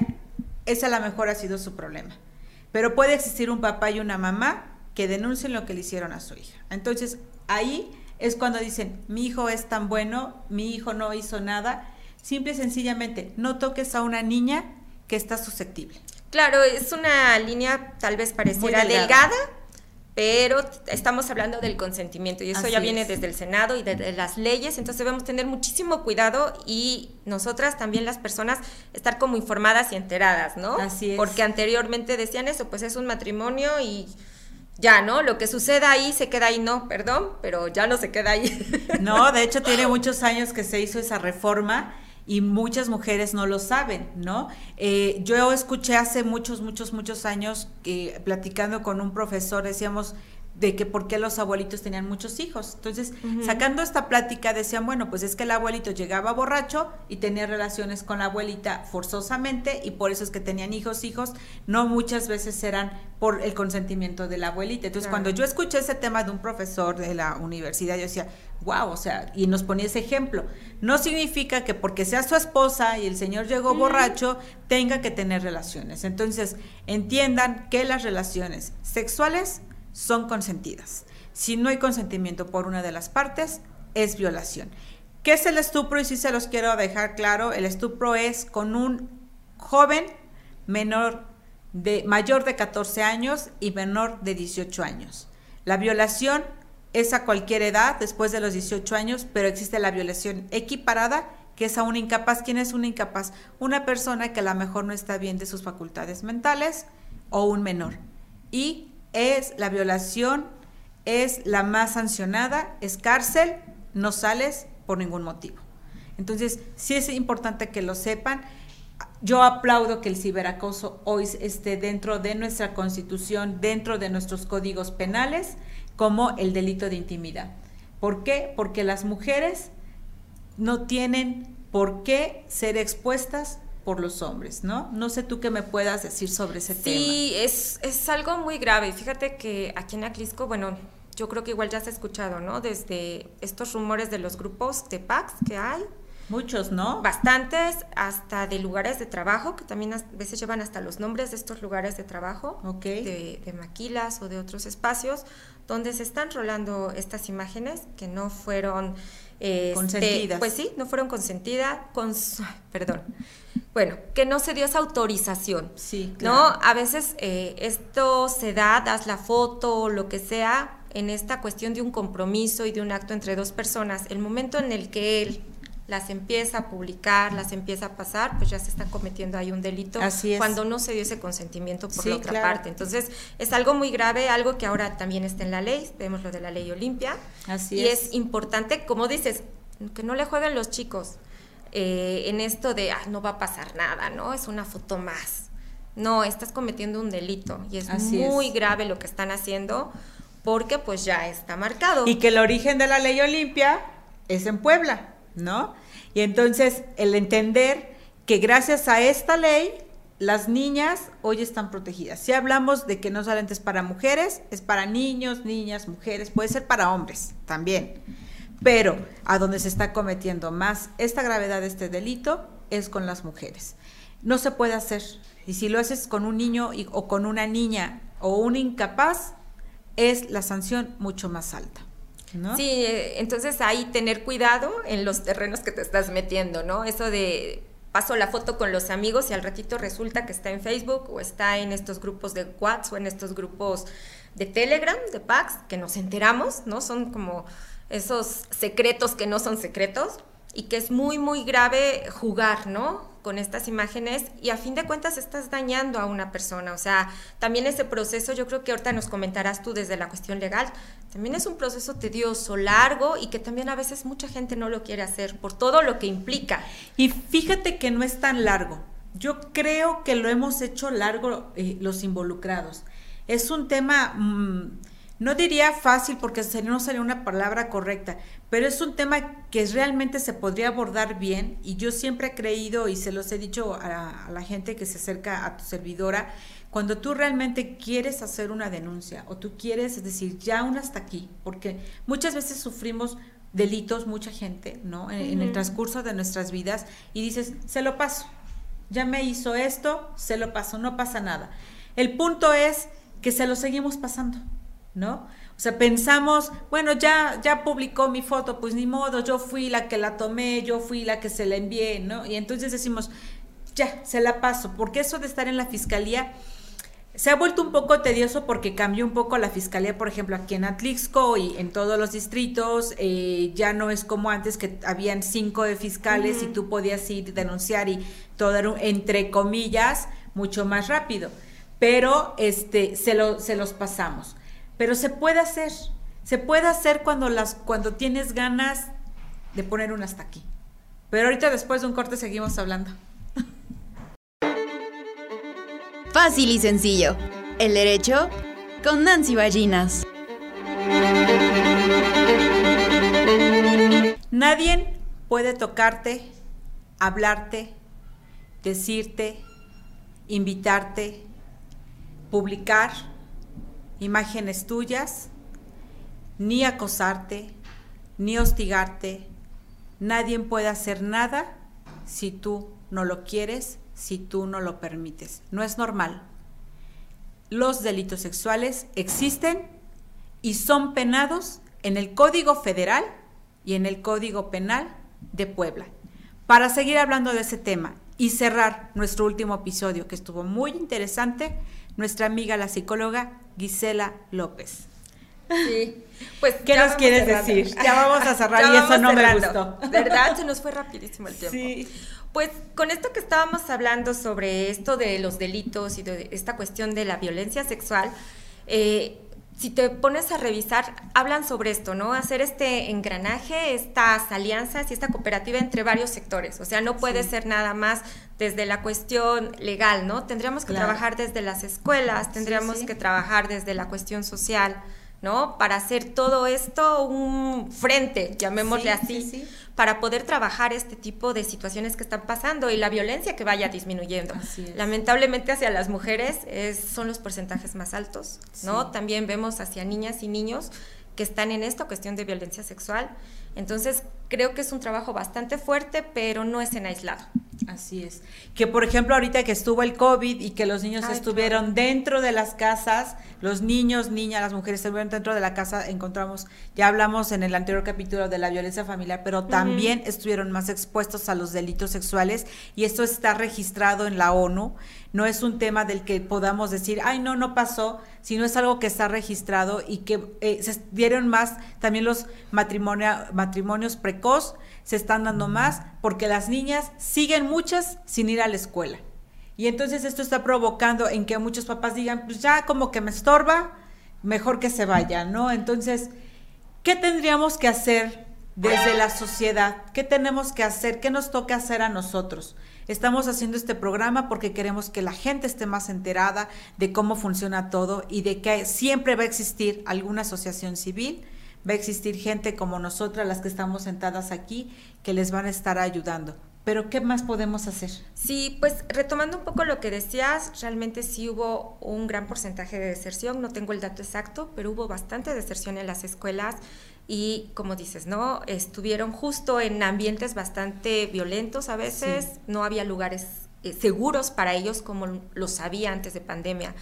[SPEAKER 2] ese a lo mejor ha sido su problema. Pero puede existir un papá y una mamá que denuncien lo que le hicieron a su hija. Entonces, ahí es cuando dicen, mi hijo es tan bueno, mi hijo no hizo nada. Simple y sencillamente, no toques a una niña que está susceptible.
[SPEAKER 3] Claro, es una línea tal vez pareciera delgada. pero estamos hablando del consentimiento y eso ya viene desde el Senado y desde las leyes, entonces debemos tener muchísimo cuidado y nosotras también las personas estar como informadas y enteradas, ¿no?
[SPEAKER 2] Así es.
[SPEAKER 3] Porque anteriormente decían eso, pues es un matrimonio y ya, ¿no? Lo que suceda ahí se queda ahí, no, perdón, pero ya no se queda ahí.
[SPEAKER 2] No, de hecho tiene muchos años que se hizo esa reforma y muchas mujeres no lo saben, ¿no? Eh, yo escuché hace muchos, muchos, muchos años que platicando con un profesor decíamos, de que por qué los abuelitos tenían muchos hijos. Entonces, sacando esta plática, decían, bueno, pues es que el abuelito llegaba borracho y tenía relaciones con la abuelita forzosamente y por eso es que tenían hijos, hijos, no muchas veces eran por el consentimiento de la abuelita. Entonces, cuando yo escuché ese tema de un profesor de la universidad, yo decía, wow, o sea, y nos ponía ese ejemplo. No significa que porque sea su esposa y el señor llegó borracho, tenga que tener relaciones. Entonces, entiendan que las relaciones sexuales son consentidas. Si no hay consentimiento por una de las partes, es violación. ¿Qué es el estupro? Y si se los quiero dejar claro, el estupro es con un joven menor de mayor de 14 años y menor de 18 años. La violación es a cualquier edad, después de los 18 años, pero existe la violación equiparada, que es a un incapaz. ¿Quién es un incapaz? Una persona que a lo mejor no está bien de sus facultades mentales o un menor. Y es la violación, es la más sancionada, es cárcel, no sales por ningún motivo. Entonces, sí es importante que lo sepan. Yo aplaudo que el ciberacoso hoy esté dentro de nuestra constitución, dentro de nuestros códigos penales, como el delito de intimidad. ¿Por qué? Porque las mujeres no tienen por qué ser expuestas por los hombres, ¿no? No sé tú qué me puedas decir sobre ese tema.
[SPEAKER 3] Sí, es, es algo muy grave. Fíjate que aquí en Aclisco, bueno, yo creo que igual ya se ha escuchado, ¿no? Desde estos rumores de los grupos de PACs que hay.
[SPEAKER 2] Muchos, ¿no?
[SPEAKER 3] Bastantes, hasta de lugares de trabajo, que también a veces llevan hasta los nombres de estos lugares de trabajo, de, de maquilas o de otros espacios, donde se están rolando estas imágenes que no fueron...
[SPEAKER 2] Este, consentidas.
[SPEAKER 3] Pues sí, no fueron consentidas, con, perdón, bueno, que no se dio esa autorización.
[SPEAKER 2] Sí,
[SPEAKER 3] ¿No? A veces eh, esto se da, das la foto, lo que sea, en esta cuestión de un compromiso y de un acto entre dos personas. El momento en el que él las empieza a publicar, las empieza a pasar, pues ya se está cometiendo ahí un delito
[SPEAKER 2] Así es.
[SPEAKER 3] cuando no se dio ese consentimiento por la otra parte. Entonces, es algo muy grave, algo que ahora también está en la ley, vemos lo de la ley Olimpia.
[SPEAKER 2] Así
[SPEAKER 3] y es importante, como dices, que no le jueguen los chicos. Eh, en esto de, ah, no va a pasar nada, ¿no? Es una foto más. No, estás cometiendo un delito y es muy grave lo que están haciendo porque pues ya está marcado.
[SPEAKER 2] Y que el origen de la ley Olimpia es en Puebla, ¿no? Y entonces el entender que gracias a esta ley las niñas hoy están protegidas. Si hablamos de que no solamente es para mujeres, es para niños, niñas, mujeres, puede ser para hombres también. Pero a donde se está cometiendo más esta gravedad de este delito es con las mujeres. No se puede hacer. Y si lo haces con un niño o con una niña o un incapaz, es la sanción mucho más alta.
[SPEAKER 3] Sí, eh, entonces ahí tener cuidado en los terrenos que te estás metiendo, ¿no? Eso de paso la foto con los amigos y al ratito resulta que está en Facebook o está en estos grupos de WhatsApp o en estos grupos de Telegram, de PAX, que nos enteramos, ¿no? Son como esos secretos que no son secretos y que es muy, muy grave jugar, ¿no? Con estas imágenes y a fin de cuentas estás dañando a una persona. O sea, también ese proceso, yo creo que ahorita nos comentarás tú desde la cuestión legal, también es un proceso tedioso, largo y que también a veces mucha gente no lo quiere hacer por todo lo que implica.
[SPEAKER 2] Y fíjate que no es tan largo. Yo creo que lo hemos hecho largo eh, los involucrados. Es un tema... Mm, no diría fácil porque no sería una palabra correcta, pero es un tema que realmente se podría abordar bien y yo siempre he creído y se los he dicho a, la gente que se acerca a tu servidora, cuando tú realmente quieres hacer una denuncia o tú quieres, es decir, ya un hasta aquí, porque muchas veces sufrimos delitos, mucha gente, ¿no? En, el transcurso de nuestras vidas y dices, se lo paso, ya me hizo esto, se lo paso, no pasa nada. El punto es que se lo seguimos pasando. ¿No? O sea, pensamos, bueno, ya, ya publicó mi foto, pues ni modo, yo fui la que la tomé, yo fui la que se la envié, ¿no? Y entonces decimos, ya, se la paso, porque eso de estar en la fiscalía se ha vuelto un poco tedioso porque cambió un poco la fiscalía, por ejemplo, aquí en Atlixco y en todos los distritos, eh, ya no es como antes que habían cinco de fiscales y tú podías ir denunciar y todo era, entre comillas, mucho más rápido. Pero este, se, lo, se los pasamos. Pero se puede hacer, se puede hacer cuando, las, cuando tienes ganas de poner un hasta aquí. Pero ahorita después de un corte seguimos hablando.
[SPEAKER 1] Fácil y sencillo. El derecho con Nancy Ballinas.
[SPEAKER 2] Nadie puede tocarte, hablarte, decirte, invitarte, publicar imágenes tuyas, ni acosarte, ni hostigarte. Nadie puede hacer nada si tú no lo quieres, si tú no lo permites. No es normal. Los delitos sexuales existen y son penados en el Código Federal y en el Código Penal de Puebla. Para seguir hablando de ese tema y cerrar nuestro último episodio que estuvo muy interesante, nuestra amiga la psicóloga Gisela López.
[SPEAKER 3] Sí, pues
[SPEAKER 2] ¿qué nos quieres decir? Ya vamos a cerrar y eso no me gustó.
[SPEAKER 3] ¿Verdad? Se nos fue rapidísimo el tiempo. Sí. Pues con esto que estábamos hablando sobre esto de los delitos y de esta cuestión de la violencia sexual, eh, si te pones a revisar, hablan sobre esto, ¿no? Hacer este engranaje, estas alianzas y esta cooperativa entre varios sectores. O sea, no puede ser nada más desde la cuestión legal, ¿no? Tendríamos que trabajar desde las escuelas, tendríamos que trabajar desde la cuestión social, ¿no? Para hacer todo esto un frente, llamémosle así, para poder trabajar este tipo de situaciones que están pasando y la violencia que vaya disminuyendo. Lamentablemente hacia las mujeres es, son los porcentajes más altos, ¿no? También vemos hacia niñas y niños que están en esta cuestión de violencia sexual. Entonces, creo que es un trabajo bastante fuerte, pero no es en aislado.
[SPEAKER 2] Así es. Que por ejemplo ahorita que estuvo el COVID y que los niños estuvieron dentro de las casas, los niños, niñas, las mujeres estuvieron dentro de la casa, encontramos, ya hablamos en el anterior capítulo de la violencia familiar, pero también estuvieron más expuestos a los delitos sexuales y esto está registrado en la ONU. No es un tema del que podamos decir, ay, no, no pasó, sino es algo que está registrado y que eh, se dieron más también los matrimonios precoz se están dando más porque las niñas siguen muchas sin ir a la escuela. Y entonces esto está provocando en que muchos papás digan, pues ya como que me estorba, mejor que se vaya, ¿no? Entonces, ¿qué tendríamos que hacer desde la sociedad, ¿qué tenemos que hacer? ¿Qué nos toca hacer a nosotros? Estamos haciendo este programa porque queremos que la gente esté más enterada de cómo funciona todo y de que siempre va a existir alguna asociación civil, va a existir gente como nosotras, las que estamos sentadas aquí, que les van a estar ayudando. Pero ¿qué más podemos hacer?
[SPEAKER 3] Sí, pues retomando un poco lo que decías, realmente sí hubo un gran porcentaje de deserción, no tengo el dato exacto, pero hubo bastante deserción en las escuelas y como dices, ¿no? Estuvieron justo en ambientes bastante violentos a veces, no había lugares eh, seguros para ellos como lo sabía antes de pandemia.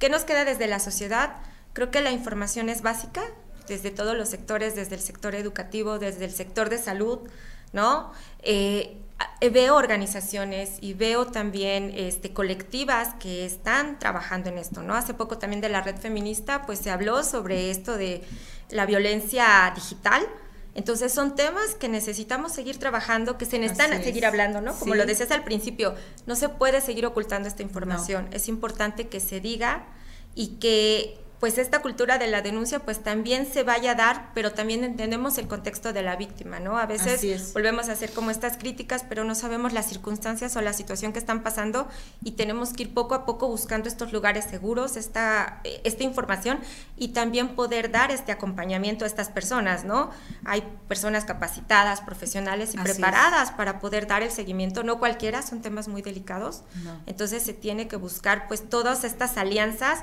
[SPEAKER 3] ¿Qué nos queda desde la sociedad? Creo que la información es básica desde todos los sectores, desde el sector educativo, desde el sector de salud, ¿no? Eh, veo organizaciones y veo también este, colectivas que están trabajando en esto, ¿no? Hace poco también de la red feminista, pues se habló sobre esto de la violencia digital. Entonces son temas que necesitamos seguir trabajando, que se necesitan seguir hablando, ¿no? Como lo decías al principio, no se puede seguir ocultando esta información. Es importante que se diga y que pues esta cultura de la denuncia pues también se vaya a dar, pero también entendemos el contexto de la víctima, ¿no? A veces volvemos a hacer como estas críticas, pero no sabemos las circunstancias o la situación que están pasando y tenemos que ir poco a poco buscando estos lugares seguros, esta, esta información y también poder dar este acompañamiento a estas personas, ¿no? Hay personas capacitadas, profesionales y preparadas para poder dar el seguimiento, no cualquiera, son temas muy delicados, entonces se tiene que buscar pues todas estas alianzas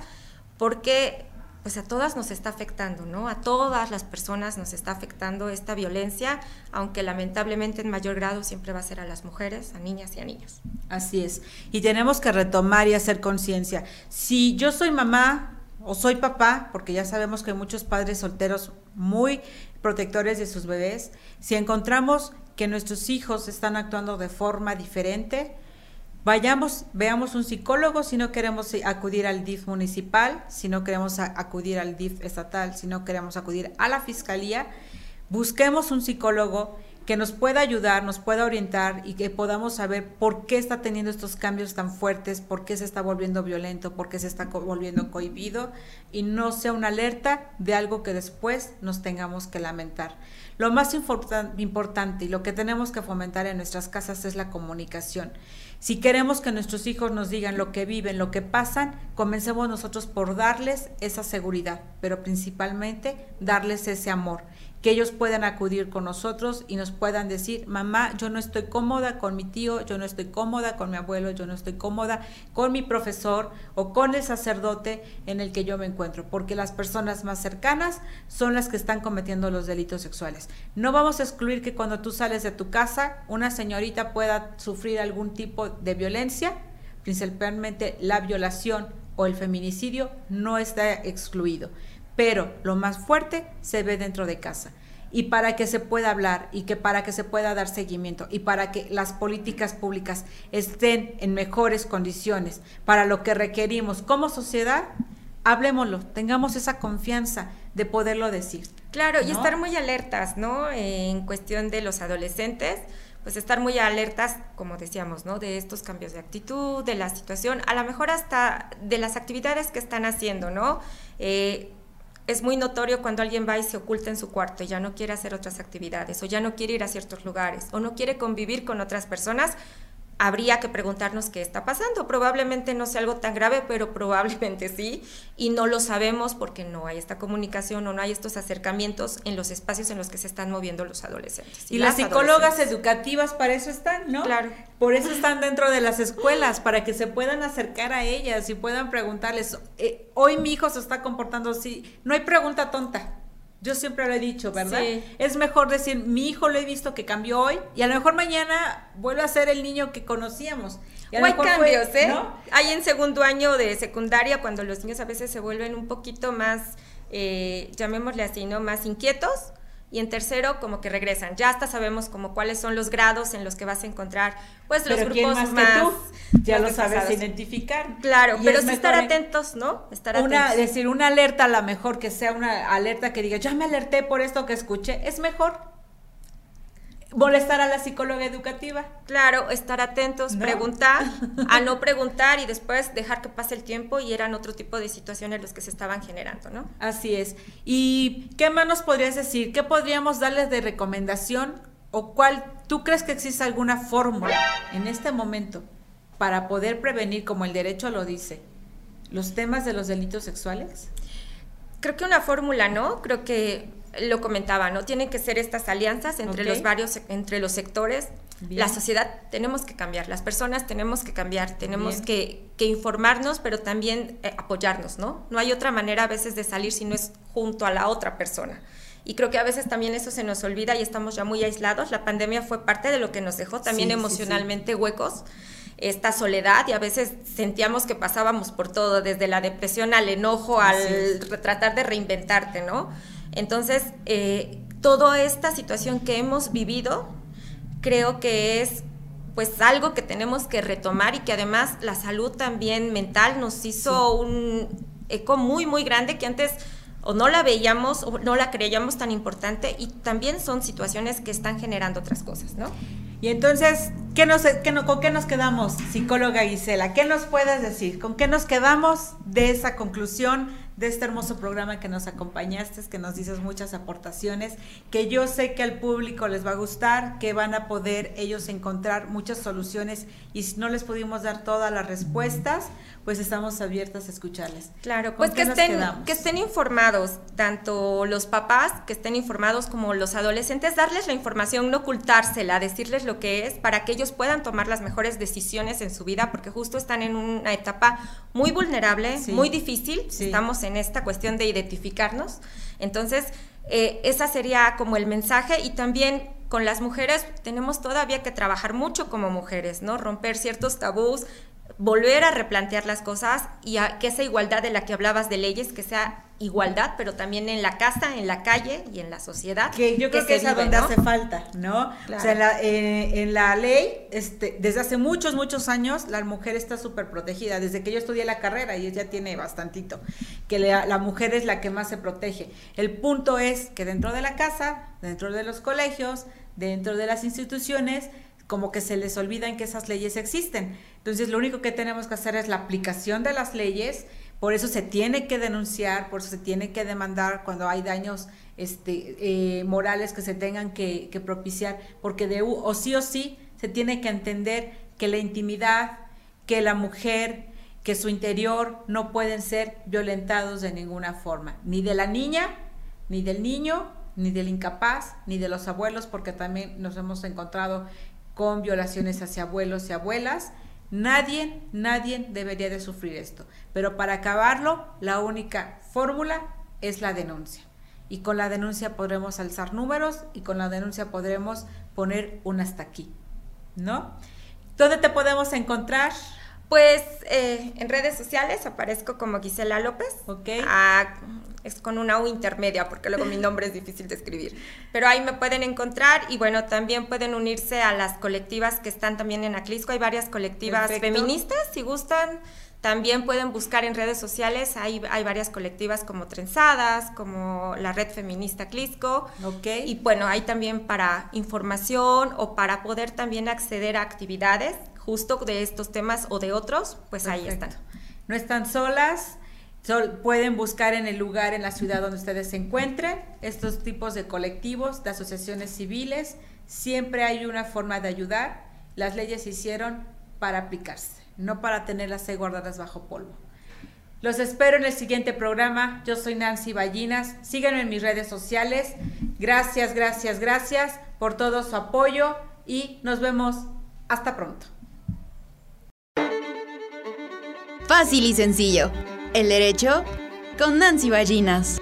[SPEAKER 3] porque pues a todas nos está afectando, ¿no? A todas las personas nos está afectando esta violencia, aunque lamentablemente en mayor grado siempre va a ser a las mujeres, a niñas y a niños.
[SPEAKER 2] Así es. Y tenemos que retomar y hacer conciencia. Si yo soy mamá o soy papá, porque ya sabemos que hay muchos padres solteros muy protectores de sus bebés, si encontramos que nuestros hijos están actuando de forma diferente, Vayamos, veamos un psicólogo si no queremos acudir al DIF municipal, si no queremos acudir al DIF estatal, si no queremos acudir a la fiscalía. Busquemos un psicólogo que nos pueda ayudar, nos pueda orientar y que podamos saber por qué está teniendo estos cambios tan fuertes, por qué se está volviendo violento, por qué se está volviendo cohibido y no sea una alerta de algo que después nos tengamos que lamentar. Lo más importante y lo que tenemos que fomentar en nuestras casas es la comunicación. Si queremos que nuestros hijos nos digan lo que viven, lo que pasan, comencemos nosotros por darles esa seguridad, pero principalmente darles ese amor que ellos puedan acudir con nosotros y nos puedan decir, mamá, yo no estoy cómoda con mi tío, yo no estoy cómoda con mi abuelo, yo no estoy cómoda con mi profesor o con el sacerdote en el que yo me encuentro, porque las personas más cercanas son las que están cometiendo los delitos sexuales. No vamos a excluir que cuando tú sales de tu casa, una señorita pueda sufrir algún tipo de violencia, principalmente la violación o el feminicidio no está excluido pero lo más fuerte se ve dentro de casa. Y para que se pueda hablar y que para que se pueda dar seguimiento y para que las políticas públicas estén en mejores condiciones para lo que requerimos como sociedad, hablemoslo, tengamos esa confianza de poderlo decir.
[SPEAKER 3] Claro, y estar muy alertas, ¿no? En cuestión de los adolescentes, pues estar muy alertas, como decíamos, ¿no? De estos cambios de actitud, de la situación, a lo mejor hasta de las actividades que están haciendo, ¿no? Eh, es muy notorio cuando alguien va y se oculta en su cuarto y ya no quiere hacer otras actividades o ya no quiere ir a ciertos lugares o no quiere convivir con otras personas, habría que preguntarnos qué está pasando. Probablemente no sea algo tan grave, pero probablemente sí, y no lo sabemos porque no hay esta comunicación o no hay estos acercamientos en los espacios en los que se están moviendo los adolescentes.
[SPEAKER 2] Y, las, psicólogas educativas para eso están, ¿no?
[SPEAKER 3] Claro.
[SPEAKER 2] Por eso están dentro de las escuelas, para que se puedan acercar a ellas y puedan preguntarles, eh, hoy mi hijo se está comportando así, no hay pregunta tonta. Yo siempre lo he dicho, ¿verdad? Es mejor decir, mi hijo lo he visto que cambió hoy y a lo mejor mañana vuelve a ser el niño que conocíamos.
[SPEAKER 3] o hay cambios, ¿eh? Hay en segundo año de secundaria cuando los niños a veces se vuelven un poquito más, eh, llamémosle así, ¿no? Más inquietos y en tercero como que regresan. Ya hasta sabemos como cuáles son los grados en los que vas a encontrar pues los grupos más,
[SPEAKER 2] ya lo sabes identificar.
[SPEAKER 3] Claro, pero sí estar atentos, ¿no? Estar
[SPEAKER 2] una, decir una alerta a lo mejor que sea una alerta que diga, "Ya me alerté por esto que escuché", es mejor molestar a la psicóloga educativa.
[SPEAKER 3] Claro, estar atentos, preguntar, a no preguntar y después dejar que pase el tiempo y eran otro tipo de situaciones los que se estaban generando, ¿no?
[SPEAKER 2] Así es. ¿Y qué más nos podrías decir? ¿Qué podríamos darles de recomendación o cuál tú crees que existe alguna fórmula en este momento para poder prevenir, como el derecho lo dice, los temas de los delitos sexuales?
[SPEAKER 3] Creo que una fórmula, ¿no? Creo que lo comentaba, ¿no? Tienen que ser estas alianzas entre los varios, entre los sectores. La sociedad tenemos que cambiar, las personas tenemos que cambiar, tenemos que, informarnos, pero también eh, apoyarnos, ¿no? No hay otra manera a veces de salir si no es junto a la otra persona. Y creo que a veces también eso se nos olvida y estamos ya muy aislados. La pandemia fue parte de lo que nos dejó también emocionalmente huecos esta soledad y a veces sentíamos que pasábamos por todo, desde la depresión al enojo, al tratar de reinventarte, ¿no? Entonces, eh, toda esta situación que hemos vivido, creo que es pues algo que tenemos que retomar y que además la salud también mental nos hizo un eco muy, muy grande que antes o no la veíamos o no la creíamos tan importante y también son situaciones que están generando otras cosas, ¿no?
[SPEAKER 2] Y entonces, ¿qué nos, qué ¿con qué nos quedamos, psicóloga Gisela? ¿Qué nos puedes decir? ¿Con qué nos quedamos de esa conclusión? De este hermoso programa que nos acompañaste, que nos dices muchas aportaciones, que yo sé que al público les va a gustar, que van a poder ellos encontrar muchas soluciones y si no les pudimos dar todas las respuestas, pues estamos abiertas a escucharles.
[SPEAKER 3] Claro, pues que estén, que estén informados, tanto los papás, que estén informados como los adolescentes, darles la información, no ocultársela, decirles lo que es para que ellos puedan tomar las mejores decisiones en su vida, porque justo están en una etapa muy vulnerable, muy difícil, estamos en esta cuestión de identificarnos. Entonces, eh, esa sería como el mensaje y también con las mujeres tenemos todavía que trabajar mucho como mujeres, ¿no? Romper ciertos tabús, volver a replantear las cosas y a que esa igualdad de la que hablabas de leyes, que sea igualdad, pero también en la casa, en la calle y en la sociedad.
[SPEAKER 2] Que yo creo que, es a donde hace falta, ¿no? O sea, en la, eh, en la, ley, este, desde hace muchos, muchos años, la mujer está súper protegida. Desde que yo estudié la carrera, y ella tiene bastantito, que la mujer es la que más se protege. El punto es que dentro de la casa, dentro de los colegios, dentro de las instituciones, como que se les olvida que esas leyes existen. Entonces, lo único que tenemos que hacer es la aplicación de las leyes, por eso se tiene que denunciar, por eso se tiene que demandar cuando hay daños este, eh, morales que se tengan que, propiciar, porque de o sí o sí se tiene que entender que la intimidad, que la mujer, que su interior no pueden ser violentados de ninguna forma, ni de la niña, ni del niño, ni del incapaz, ni de los abuelos, porque también nos hemos encontrado con violaciones hacia abuelos y abuelas. Nadie, nadie debería de sufrir esto. Pero para acabarlo, la única fórmula es la denuncia. Y con la denuncia podremos alzar números y con la denuncia podremos poner un hasta aquí. ¿No? ¿Dónde te podemos encontrar?
[SPEAKER 3] Pues eh, en redes sociales aparezco como Gisela López.
[SPEAKER 2] Ok.
[SPEAKER 3] Ah, es con una U intermedia, porque luego mi nombre es difícil de escribir. Pero ahí me pueden encontrar y bueno, también pueden unirse a las colectivas que están también en Aclisco. Hay varias colectivas feministas, si gustan. También pueden buscar en redes sociales, hay, hay varias colectivas como Trenzadas, como la Red Feminista Clisco.
[SPEAKER 2] Okay.
[SPEAKER 3] Y bueno, hay también para información o para poder también acceder a actividades justo de estos temas o de otros, pues ahí están.
[SPEAKER 2] No están solas, pueden buscar en el lugar, en la ciudad donde ustedes se encuentren, estos tipos de colectivos, de asociaciones civiles. Siempre hay una forma de ayudar. Las leyes se hicieron para aplicarse, no para tenerlas ahí guardadas bajo polvo. Los espero en el siguiente programa. Yo soy Nancy Ballinas. Síganme en mis redes sociales. Gracias, gracias, gracias por todo su apoyo y nos vemos hasta pronto.
[SPEAKER 1] Fácil y sencillo. El derecho con Nancy Ballinas.